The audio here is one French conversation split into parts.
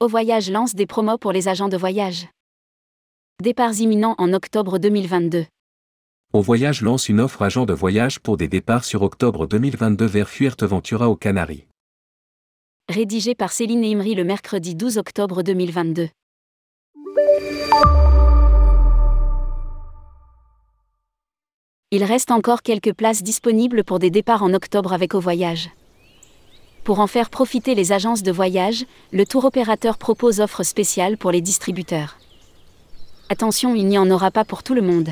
Au Voyage lance des promos pour les agents de voyage. Départs imminents en octobre 2022. Au Voyage lance une offre agent de voyage pour des départs sur octobre 2022 vers Fuerteventura aux Canaries. Rédigé par Céline Imri le mercredi 12 octobre 2022. Il reste encore quelques places disponibles pour des départs en octobre avec Au Voyage. Pour en faire profiter les agences de voyage, le tour opérateur propose offres spéciales pour les distributeurs. Attention, il n'y en aura pas pour tout le monde.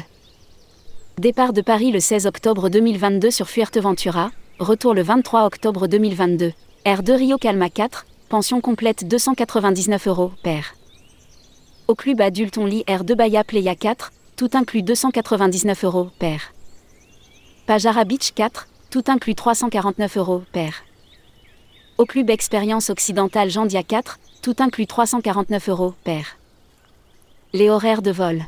Départ de Paris le 16 octobre 2022 sur Fuerteventura, retour le 23 octobre 2022. R2 Rio Calma 4, pension complète 299 euros, paire. Au club adulte on lit R2 Bahia Playa 4, tout inclus 299 euros, paire. Pajara Beach 4, tout inclus 349 euros, paire. Au club Expérience Occidentale Jandia 4, tout inclus 349 euros, paire. Les horaires de vol.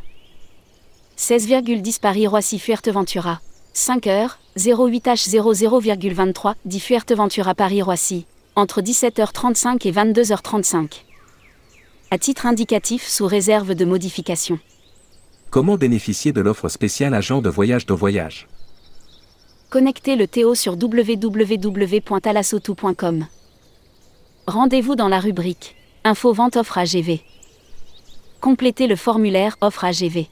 16,10 Paris-Roissy Fuerteventura. 5 heures, 08H00,23, dit Fuerteventura Paris-Roissy. Entre 17h35 et 22h35. À titre indicatif sous réserve de modification. Comment bénéficier de l'offre spéciale agent de voyage de voyage? Connectez le Théo sur www.talasotou.com. Rendez-vous dans la rubrique Info vente offre AGV. Complétez le formulaire Offre AGV.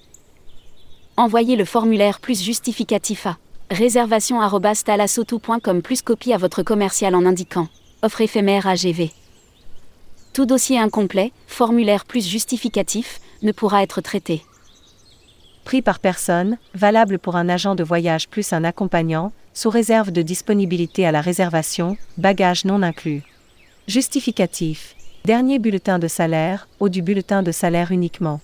Envoyez le formulaire plus justificatif à réservation@talasotou.com plus copie à votre commercial en indiquant Offre éphémère AGV. Tout dossier incomplet, formulaire plus justificatif, ne pourra être traité. Prix par personne, valable pour un agent de voyage plus un accompagnant, sous réserve de disponibilité à la réservation, bagages non inclus. Justificatif. Dernier bulletin de salaire, ou du bulletin de salaire uniquement.